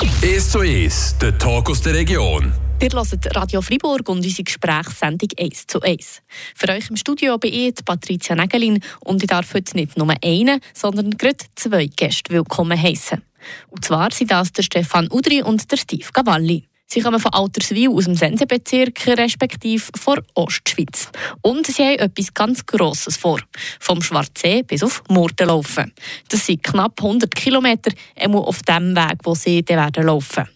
1 zu 1, der Talk aus der Region. Wir hören Radio Fribourg und unsere Gesprächssendung 1 zu 1. Für euch im Studio bin ich Patricia Nägelin und ich darf heute nicht nur einen, sondern gerade zwei Gäste willkommen heißen. Und zwar sind das der Stefan Udri und der Steve Gavalli. Sie kommen von Alterswil aus dem Sensebezirk, respektive von Ostschweiz. Und sie haben etwas ganz Grosses vor. Vom Schwarzsee bis auf Murten laufen. Das sind knapp 100 Kilometer auf dem Weg, wo sie dann werden laufen.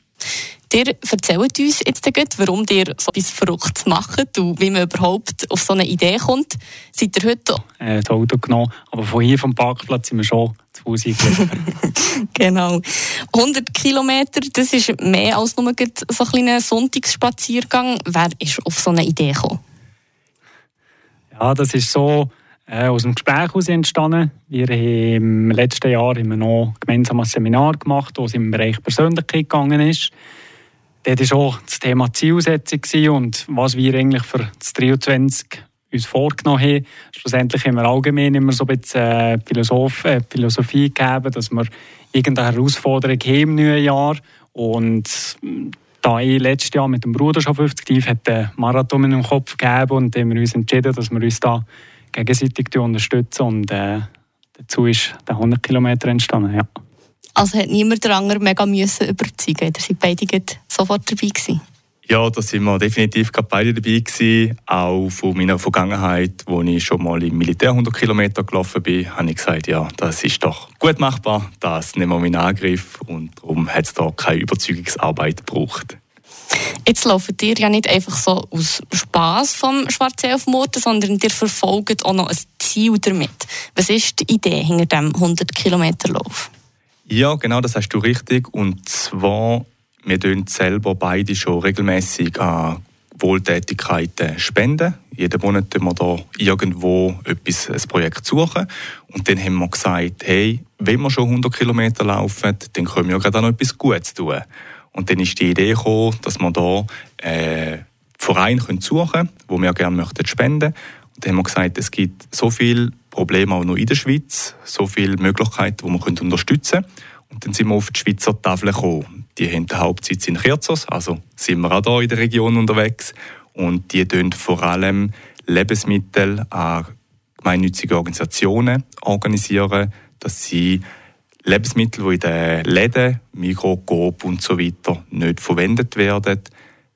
Ihr erzählt uns jetzt gleich, warum ihr so etwas Verrücktes macht und wie man überhaupt auf so eine Idee kommt. Seid ihr heute äh, das Auto genommen, aber von hier vom Parkplatz sind wir schon zu Fuß Genau. 100 Kilometer, das ist mehr als nur so ein kleiner Sonntagsspaziergang. Wer ist auf so eine Idee gekommen? Ja, das ist so äh, aus dem Gespräch heraus entstanden. Wir haben im letzten Jahr wir noch gemeinsam ein Seminar gemacht, wo es im Bereich Persönlichkeit gegangen ist. Dort war auch das Thema Zielsetzung und was wir eigentlich für das 23 uns vorgenommen haben. Schlussendlich haben wir allgemein immer so ein bisschen äh, Philosoph äh, Philosophie gegeben, dass wir irgendeine Herausforderung haben im neuen Jahr. Und da ich letztes Jahr mit dem Bruder schon 50 tief hat den Marathon in den Kopf gegeben und haben wir uns entschieden, dass wir uns da gegenseitig unterstützen und äh, dazu ist der 100 Kilometer entstanden. Ja. Also hat niemand den anderen mega müssen überzeugen. Ihr seid beide sofort dabei gewesen. Ja, da sind wir definitiv beide dabei gewesen. Auch von meiner Vergangenheit, wo ich schon mal im Militär 100 Kilometer gelaufen bin, habe ich gesagt, ja, das ist doch gut machbar, das nehmen wir in Angriff und darum hat es da keine Überzeugungsarbeit gebraucht. Jetzt laufen ihr ja nicht einfach so aus Spass vom Schwarzsee auf Murten, sondern ihr verfolgt auch noch ein Ziel damit. Was ist die Idee hinter dem 100 Kilometer Lauf? Ja, genau, das hast du richtig. Und zwar, wir spenden selber beide schon regelmäßig an Wohltätigkeiten spenden. Jeden Monat tun wir da irgendwo etwas, ein Projekt suchen. Und dann haben wir gesagt, hey, wenn wir schon 100 Kilometer laufen, dann können wir ja gerade noch etwas Gutes tun. Und dann ist die Idee gekommen, dass wir da äh, Verein suchen können, wo wir gerne möchten spenden. Und dann haben wir gesagt, es gibt so viele Probleme auch noch in der Schweiz, so viele Möglichkeiten, die wir unterstützen können. Und dann sind wir auf die Schweizer Tafel gekommen. Die haben den Hauptsitz in Kirzos, also sind wir auch hier in der Region unterwegs. Und die organisieren vor allem Lebensmittel an gemeinnützige Organisationen organisieren, dass sie Lebensmittel, die in den Läden, Mikro, Coop und so weiter nicht verwendet werden,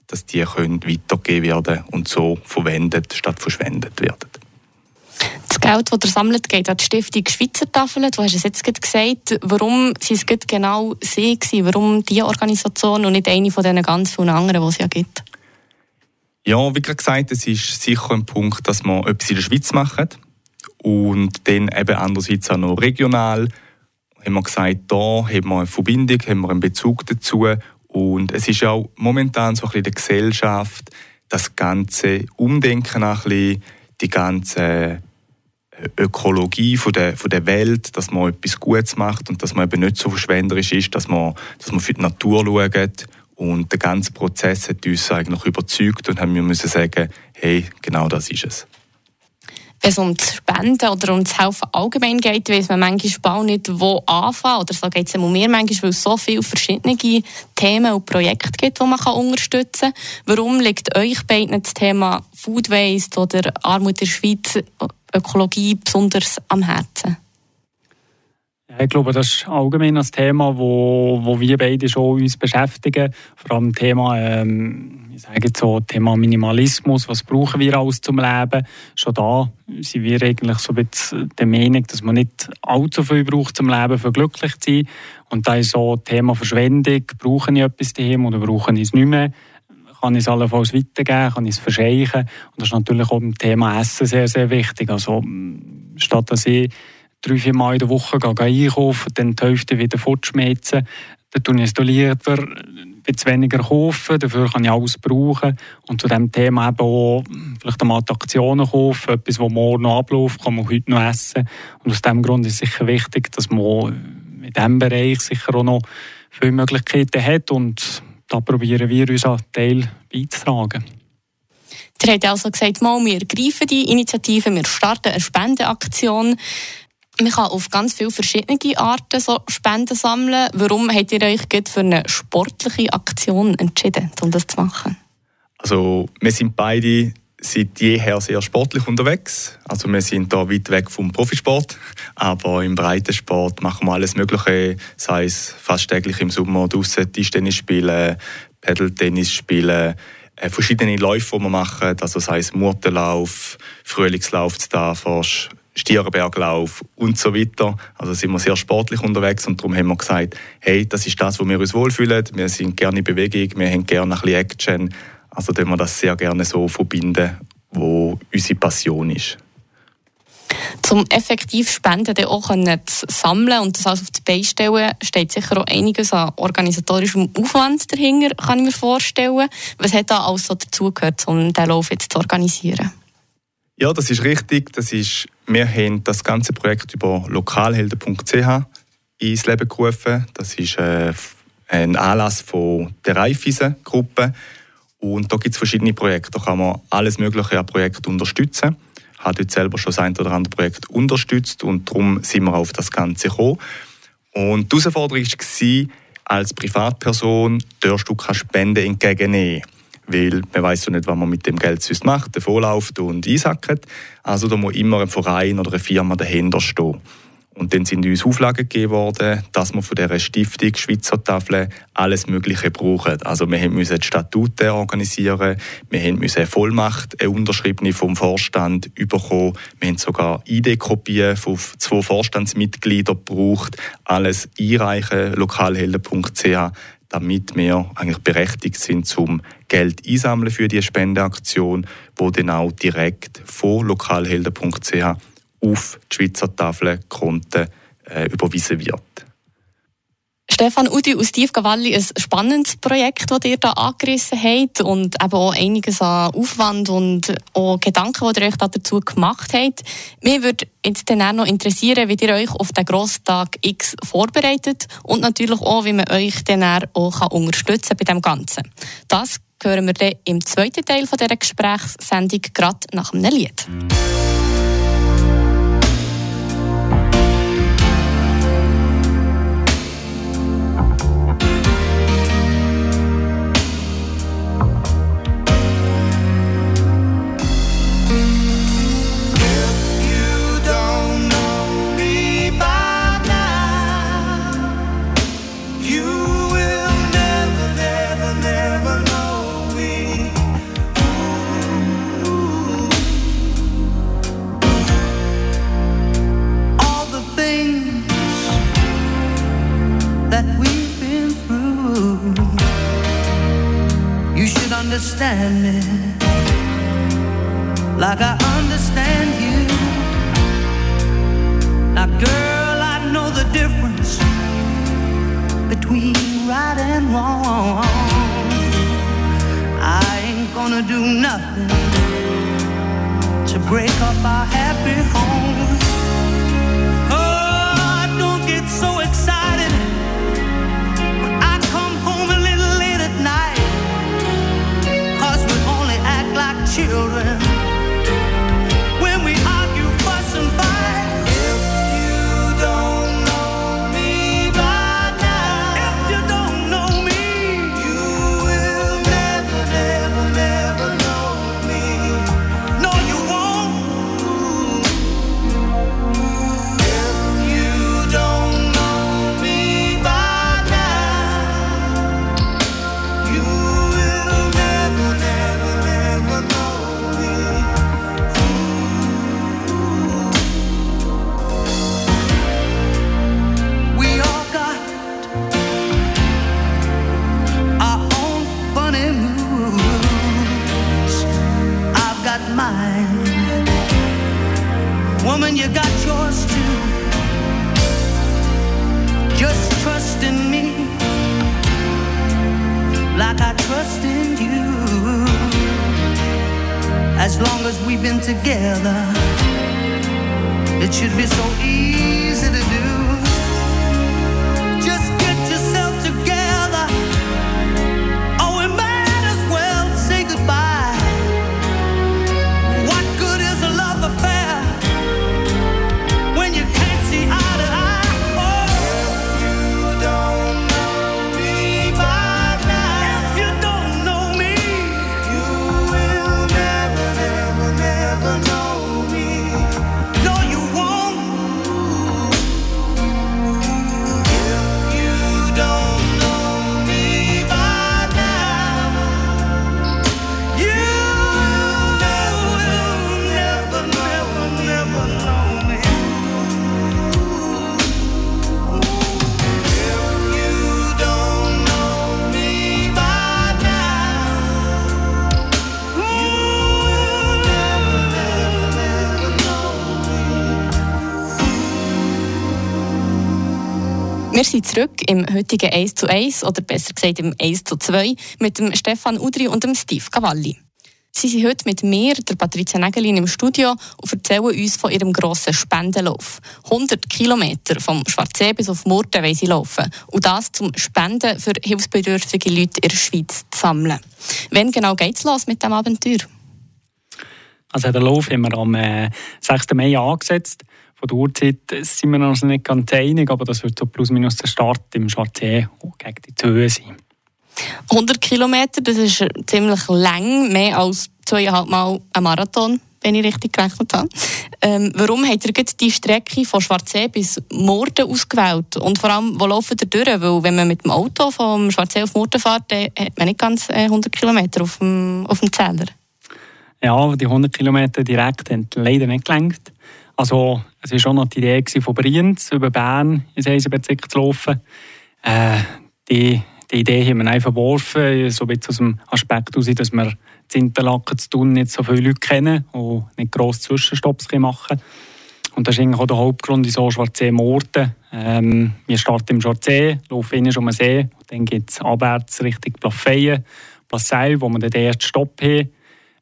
dass die können weitergegeben werden und so verwendet statt verschwendet werden. Das Geld, das ihr sammelt, geht an die Stiftung Schweizer Tafeln. Du hast es jetzt gesagt. Warum sind es genau sie gewesen? Warum diese Organisation und nicht eine von den ganz vielen anderen, die es ja gibt? Ja, wie gerade gesagt, es ist sicher ein Punkt, dass wir etwas in der Schweiz machen und dann eben andererseits auch noch regional haben wir gesagt, da haben wir eine Verbindung, haben wir einen Bezug dazu. Und es ist auch momentan so ein bisschen in der Gesellschaft das ganze Umdenken ein bisschen, die ganze äh, Ökologie von der, von der Welt, dass man etwas Gutes macht und dass man eben nicht so verschwenderisch ist, dass man, dass man für die Natur schaut. Und der ganze Prozess hat uns eigentlich überzeugt und haben wir müssen sagen, hey, genau das ist es wenn es um das Spenden oder um das Helfen allgemein geht, weiß man manchmal nicht, wo anfangen. Oder so geht es um mir manchmal, weil es so viele verschiedene Themen und Projekte gibt, die man unterstützen kann. Warum liegt euch beiden das Thema Food Waste oder Armut in der Schweiz, Ökologie besonders am Herzen? Ich glaube, das ist allgemein das Thema, wo, wo wir beide schon uns beschäftigen. Vor allem Thema ähm, ich sage so, Thema Minimalismus, was brauchen wir alles zum Leben? Schon da sind wir eigentlich so ein bisschen der Meinung, dass man nicht allzu viel braucht zum Leben, für glücklich zu sein. Und da ist so Thema Verschwendung, brauche ich etwas daheim oder brauche ich es nicht mehr? Kann ich es allenfalls weitergeben, kann ich es verscheichen? Und das ist natürlich auch beim Thema Essen sehr, sehr wichtig. Also statt dass ich drei, vier Mal in der Woche gehe, gehe einkaufen, dann die Hälfte wieder fortschmelzen, dann tue ich es lieber bisschen weniger kaufen, dafür kann ich alles brauchen. Und zu diesem Thema eben auch vielleicht einmal Aktionen kaufen, etwas, das morgen noch abläuft, kann man heute noch essen. Und aus diesem Grund ist es sicher wichtig, dass man in diesem Bereich sicher auch noch viele Möglichkeiten hat und da probieren wir unseren Teil beizutragen. Ihr habt also gesagt, mal, wir greifen die Initiative, wir starten eine Spendeaktion. man kann auf ganz viele verschiedene Arten so Spenden sammeln. Warum habt ihr euch für eine sportliche Aktion entschieden, um das zu machen? Also wir sind beide seit jeher sehr sportlich unterwegs. Also wir sind da weit weg vom Profisport, aber im Breitensport machen wir alles Mögliche, sei es fast täglich im Sommer draußen Tischtennis spielen, Pedaltennis spielen, äh, verschiedene Läufe, die wir machen, also sei es Murtenlauf, Frühlingslauf zu Tafers, Stierenberglauf und so weiter. Also sind wir sehr sportlich unterwegs und darum haben wir gesagt, hey, das ist das, wo wir uns wohlfühlen. Wir sind gerne in Bewegung, wir haben gerne ein bisschen Action. Also tun wir das sehr gerne so verbinden, wo unsere Passion ist. Zum effektiv Spenden auch zu sammeln und das alles auf die Beine stellen, steht sicher auch einiges an organisatorischem Aufwand dahinter, kann ich mir vorstellen. Was hat da alles so dazugehört, um diesen Lauf jetzt zu organisieren? Ja, das ist richtig. Das ist, wir haben das ganze Projekt über lokalhelden.ch ins Leben gerufen. Das ist äh, ein Anlass von der Raiffeisen-Gruppe. Und da gibt es verschiedene Projekte. Da kann man alles Mögliche an Projekten unterstützen. Habe dort selber schon das ein oder andere Projekt unterstützt und darum sind wir auf das Ganze gekommen. Und die Herausforderung war, als Privatperson darfst du keine Spenden entgegennehmen weil man weiß so nicht, was man mit dem Geld sonst macht, davonläuft und einsackt. Also da muss immer ein Verein oder eine Firma dahinter stehen. Und dann sind uns Auflagen gegeben worden, dass wir von dieser Stiftung Schweizer Tafel alles Mögliche brauchen. Also wir mussten die Statuten organisieren, wir mussten eine Vollmacht, eine unterschriebene vom Vorstand bekommen, wir haben sogar ID-Kopien von zwei Vorstandsmitgliedern gebraucht, alles einreichen, lokalhelden.ch damit wir eigentlich berechtigt sind, zum Geld einsammeln für die Spendeaktion, wo dann auch direkt von lokalhelden.ch auf die Schweizer Tafelkonten äh, überwiesen wird. Stefan Udi aus Tiefgavalli, ein spannendes Projekt, das ihr da angerissen habt und eben auch einiges an Aufwand und auch Gedanken, die ihr euch dazu gemacht habt. Mir würde jetzt dann noch interessieren, wie ihr euch auf den Grosstag X vorbereitet und natürlich auch, wie man euch dann auch unterstützen kann bei dem Ganzen. Das hören wir dann im zweiten Teil dieser Gesprächssendung gerade nach einem Lied. and wrong. I ain't gonna do nothing to break up our happy home. Oh, don't get so excited when I come home a little late at we only act like children. Woman, you got yours too. Just trust in me like I trust in you. As long as we've been together, it should be so easy to do. Wir sind zurück im heutigen 1 zu 1 oder besser gesagt im 1 zu 2 mit dem Stefan Udri und dem Steve Cavalli. Sie sind heute mit mir, der Patricia Nägelin, im Studio und erzählen uns von ihrem grossen Spendenlauf. 100 Kilometer vom Schwarzsee bis auf Murten wollen sie laufen. Und das zum Spenden für hilfsbedürftige Leute in der Schweiz zu sammeln. Wann genau geht es los mit diesem Abenteuer? Also den Lauf haben wir am 6. Äh, Mai angesetzt. Von der Uhrzeit sind wir uns nicht ganz einig, aber das wird so plus minus der Start im Schwarzsee gegen die Höhe sein. 100 Kilometer, das ist ziemlich lang, mehr als zweieinhalb Mal ein Marathon, wenn ich richtig gerechnet habe. Ähm, warum habt ihr die Strecke von Schwarzsee bis Morden ausgewählt? Und vor allem, wo laufen ihr durch? Weil wenn man mit dem Auto vom Schwarzsee auf Morden fährt, dann hat man nicht ganz 100 äh, Kilometer auf dem, auf dem Zähler. Ja, die 100 Kilometer direkt haben leider nicht gelenkt. Also, es war schon noch die Idee von Brienz über Bern ins Eisenbezirk zu laufen. Äh, die die Idee haben wir einfach verworfen, so ein bisschen aus dem Aspekt heraus, dass wir in Interlaken zu tun nicht so viele Leute kennen und nicht grosse Zwischenstopps machen. Und das ist eigentlich auch der Hauptgrund, wieso Schwarzsee Morten. Ähm, wir starten im Schwarzsee, laufen innen um den See, und dann geht es abwärts Richtung Plafeyen, Passau, wo wir den ersten Stopp haben.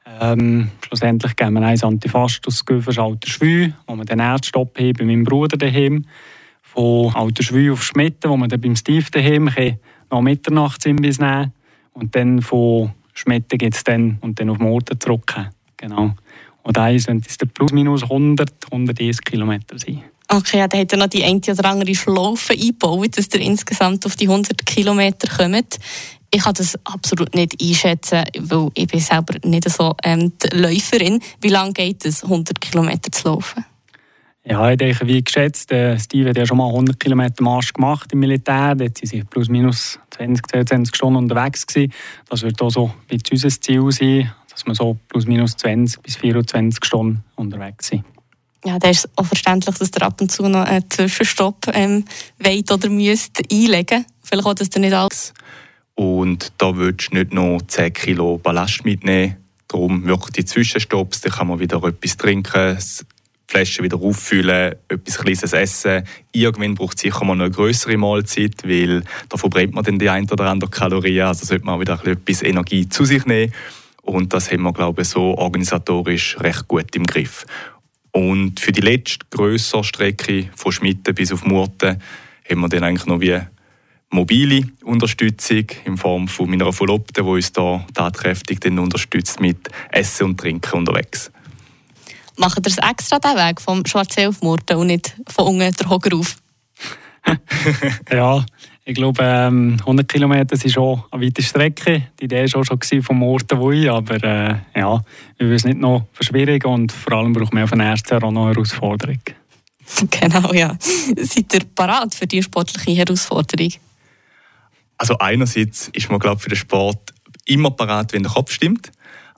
Ähm, schlussendlich gehen wir eins Antifast aus Göfers Alter Schwü, wo wir den ersten Stopp haben bei meinem Bruder daheim. Von Alter Schwü auf Schmitten, wo wir dann beim Steve daheim können noch Mitternachtsimbiss nehmen und dann von Schmetten geht es dann und dann auf Morten zurück. Genau. Und eins sind es plus minus 100, 130 Kilometer sein. Okay, ja, dann hat er noch die eine oder andere Schlaufe eingebaut, dass ihr insgesamt auf die 100 Kilometer kommt. Ich kann das absolut nicht einschätzen, weil ich bin selber nicht so ähm, die Läuferin. Wie lange geht es, 100 Kilometer zu laufen? Ja, ich denke, wie geschätzt, äh, Steve hat ja schon mal 100 Kilometer Marsch gemacht im Militär. Dort waren sie plus minus 20, 22 Stunden unterwegs. Gewesen. Das wird auch so wie unser Ziel sein, dass wir so plus minus 20 bis 24 Stunden unterwegs sind. Ja, da ist auch verständlich, dass ihr ab und zu noch einen Zwischenstopp ähm, wollt oder müsst einlegen. Vielleicht auch, dass ihr nicht alles... Und da willst du nicht noch 10 Kilo Ballast mitnehmen. Darum wirklich die Zwischenstopps, da kann man wieder etwas trinken, Flasche wieder auffüllen, etwas Kleines essen. Irgendwann braucht es sicher mal eine größere Mahlzeit, weil da verbrennt man dann die ein oder andere Kalorien. Also sollte man auch wieder etwas Energie zu sich nehmen. Und das haben wir, glaube ich, so organisatorisch recht gut im Griff. Und für die letzte größere Strecke von Schmitten bis auf Murten haben wir dann eigentlich noch wie mobile Unterstützung in Form von meiner Verlobten, die uns da tatkräftig dann unterstützt mit Essen und Trinken unterwegs machen ihr es extra den Weg vom Schwarzsee auf Murten und nicht von unten der Hoger auf? ja, ich glaube, ähm, 100 Kilometer sind schon eine weite Strecke. Die Idee war schon vom Murten wohin, aber äh, ja, wir wollen es nicht noch verschwierigen und vor allem brauchen wir auf den ersten Jahr auch noch eine Herausforderung. Genau, ja. Seid ihr parat für die sportliche Herausforderung? Also einerseits ist man, glaube für den Sport immer parat, wenn der Kopf stimmt.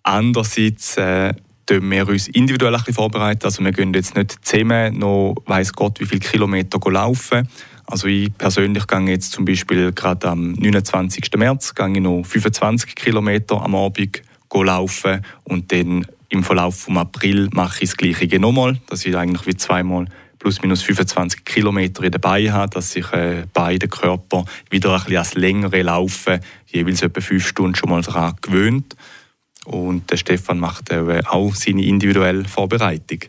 Andererseits äh, tun wir uns individuell ein bisschen vorbereiten. Also wir gehen jetzt nicht zusammen noch weiss Gott wie viele Kilometer laufen. Also ich persönlich gehe jetzt zum Beispiel gerade am 29. März gehe ich noch 25 Kilometer am Abend laufen und dann im Verlauf vom April mache ich das Gleiche nochmal, dass ich eigentlich wie zweimal plus minus 25 Kilometer in den Beinen habe, dass sich äh, beide Körper wieder ein bisschen ans längere Laufen, jeweils etwa fünf Stunden schon mal daran gewöhnt. Und der Stefan macht auch seine individuelle Vorbereitung.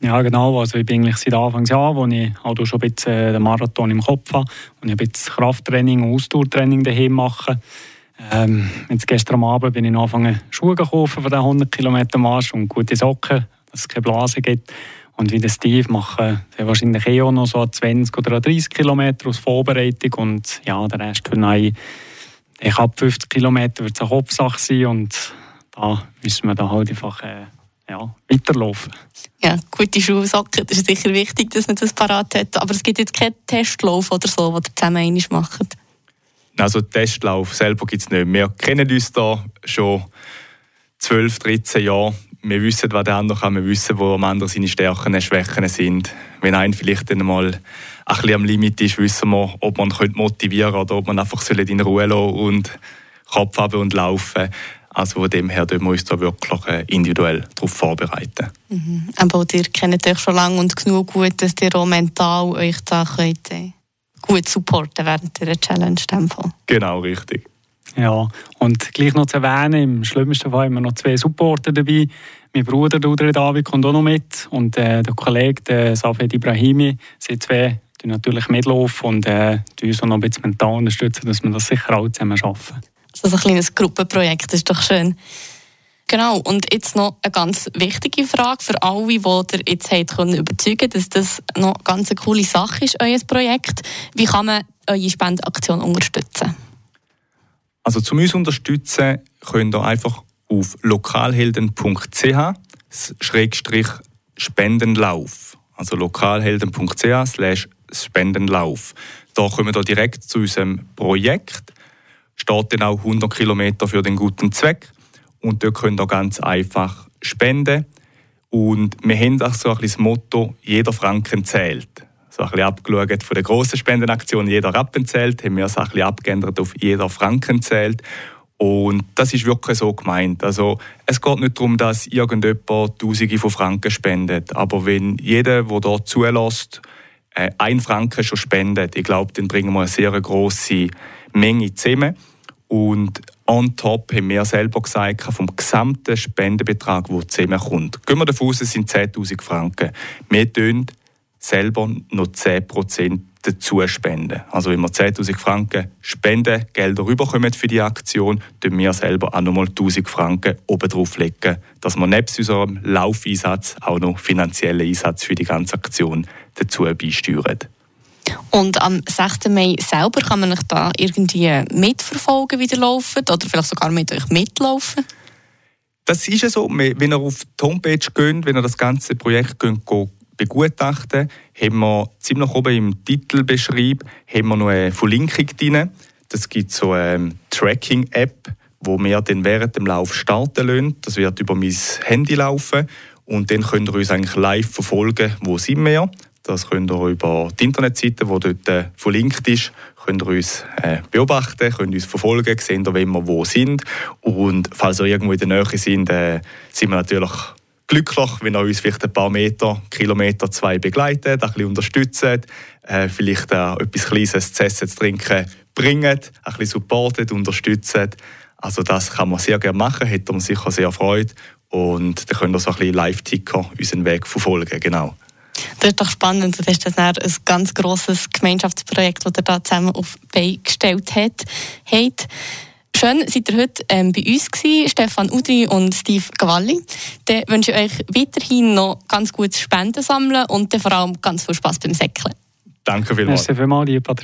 Ja, genau. Also ich bin eigentlich seit Anfangsjahr, wo ich auch schon ein bisschen äh, den Marathon im Kopf habe und ein bisschen Krafttraining und Ausdauertraining daheim mache. Ähm, jetzt gestern Abend bin ich angefangen, Schuhe gekauft für den 100 Kilometer Marsch und gute Socken, dass es keine Blase gibt. Und wie der Steve mache ich wahrscheinlich eh auch noch so 20 oder 30 Kilometer aus Vorbereitung und ja, der Rest für ich, ich ab 50 Kilometer wird es eine Kopfsache sein und da müssen wir da halt einfach äh, ja, weiterlaufen. Ja, gute Schuhsocken, das ist sicher wichtig, dass man das parat hat. Aber es gibt jetzt keinen Testlauf oder so, den ihr zusammen einmal macht. Also Testlauf selber gibt es nicht. Wir kennen uns da schon 12, 13 Jahre. Wir wissen, was der andere kann. Wir wissen, wo am anderen seine Stärken und Schwächen sind. Wenn ein vielleicht dann mal ein bisschen am Limit ist, wissen wir, ob man motivieren könnte oder ob man einfach in Ruhe lassen und Kopf haben und laufen also von dem her wir uns da wirklich äh, individuell darauf vorbereiten. Mhm. Aber ihr kennt euch schon lange und genug gut, dass ihr auch mental euch da könnt, äh, gut supporten während der Challenge. Genau, richtig. Ja, und gleich noch zu erwähnen, im schlimmsten Fall haben wir noch zwei Supporter dabei. Mein Bruder Dudre David kommt auch noch mit und äh, der Kollege der Safed Ibrahimi, sie zwei die natürlich mitlaufen und äh, uns auch noch ein bisschen mental unterstützen, dass wir das sicher alle zusammen schaffen. Also ein kleines Gruppenprojekt, ist doch schön. Genau, und jetzt noch eine ganz wichtige Frage für alle, die ihr jetzt habt können überzeugen dass das noch eine ganz coole Sache ist, euer Projekt. Wie kann man eure Spendenaktion unterstützen? Also zum uns unterstützen könnt ihr einfach auf lokalhelden.ch Spendenlauf. Also lokalhelden.ch Spendenlauf. Da kommen wir direkt zu unserem Projekt. Steht dann auch 100 Kilometer für den guten Zweck. Und dort könnt ihr ganz einfach spenden. Und wir haben auch so ein bisschen das Motto, jeder Franken zählt. So ein bisschen abgeschaut von der grossen Spendenaktion, jeder Rappen zählt, haben wir es ein bisschen abgeändert auf jeder Franken zählt. Und das ist wirklich so gemeint. Also, es geht nicht darum, dass irgendjemand Tausende von Franken spendet. Aber wenn jeder, der hier zulässt, äh, ein Franken schon spendet, ich glaube, dann bringen wir eine sehr grosse Menge zusammen. Und on top haben wir selber gesagt, vom gesamten Spendenbetrag, der zusammenkommt, gehen wir davon aus, es sind 10'000 Franken. Wir tun selber noch 10% dazu spenden. Also wenn wir 10'000 Franken Spendengelder rüberkommen für die Aktion, tun wir selber auch nochmal 1'000 Franken oben drauf legen, dass wir nebst unserem Laufeinsatz auch noch finanziellen Einsatz für die ganze Aktion dazu beisteuern. Und am 6. Mai selber kann man euch da irgendwie mitverfolgen, wie ihr laufen oder vielleicht sogar mit euch mitlaufen? Das ist ja so. Wenn ihr auf die Homepage geht, wenn ihr das ganze Projekt geht, begutachten, haben wir ziemlich oben im Titelbeschrieb haben wir noch eine Verlinkung drin. Das gibt so eine Tracking-App, wo wir dann während dem Lauf starten lassen. Das wird über mein Handy laufen und dann könnt ihr uns eigentlich live verfolgen, wo sind wir. Das könnt ihr über die Internetseite, die dort äh, verlinkt ist, könnt ihr uns äh, beobachten, könnt uns verfolgen, sehen, wenn wir wo sind. Und falls ihr irgendwo in der Nähe sind, äh, sind wir natürlich glücklich, wenn ihr uns vielleicht ein paar Meter, Kilometer, zwei begleitet, ein bisschen unterstützt, äh, vielleicht äh, etwas Kleines zu essen, zu trinken bringt, ein bisschen supportet, unterstützt. Also das kann man sehr gerne machen, hätte man sicher sehr Freude. Und dann könnt ihr so ein bisschen Live-Ticker unseren Weg verfolgen, genau. Das ist doch spannend. Das ist das ein ganz grosses Gemeinschaftsprojekt, das ihr da zusammen auf die Beine gestellt habt. Schön, seid ihr heute ähm, bei uns gewesen, Stefan Udri und Steve Gavalli. Dann wünsche ich euch weiterhin noch ganz gutes Spenden sammeln und dann vor allem ganz viel Spaß beim Säckeln. Danke vielmals. Merci vielmals, liebe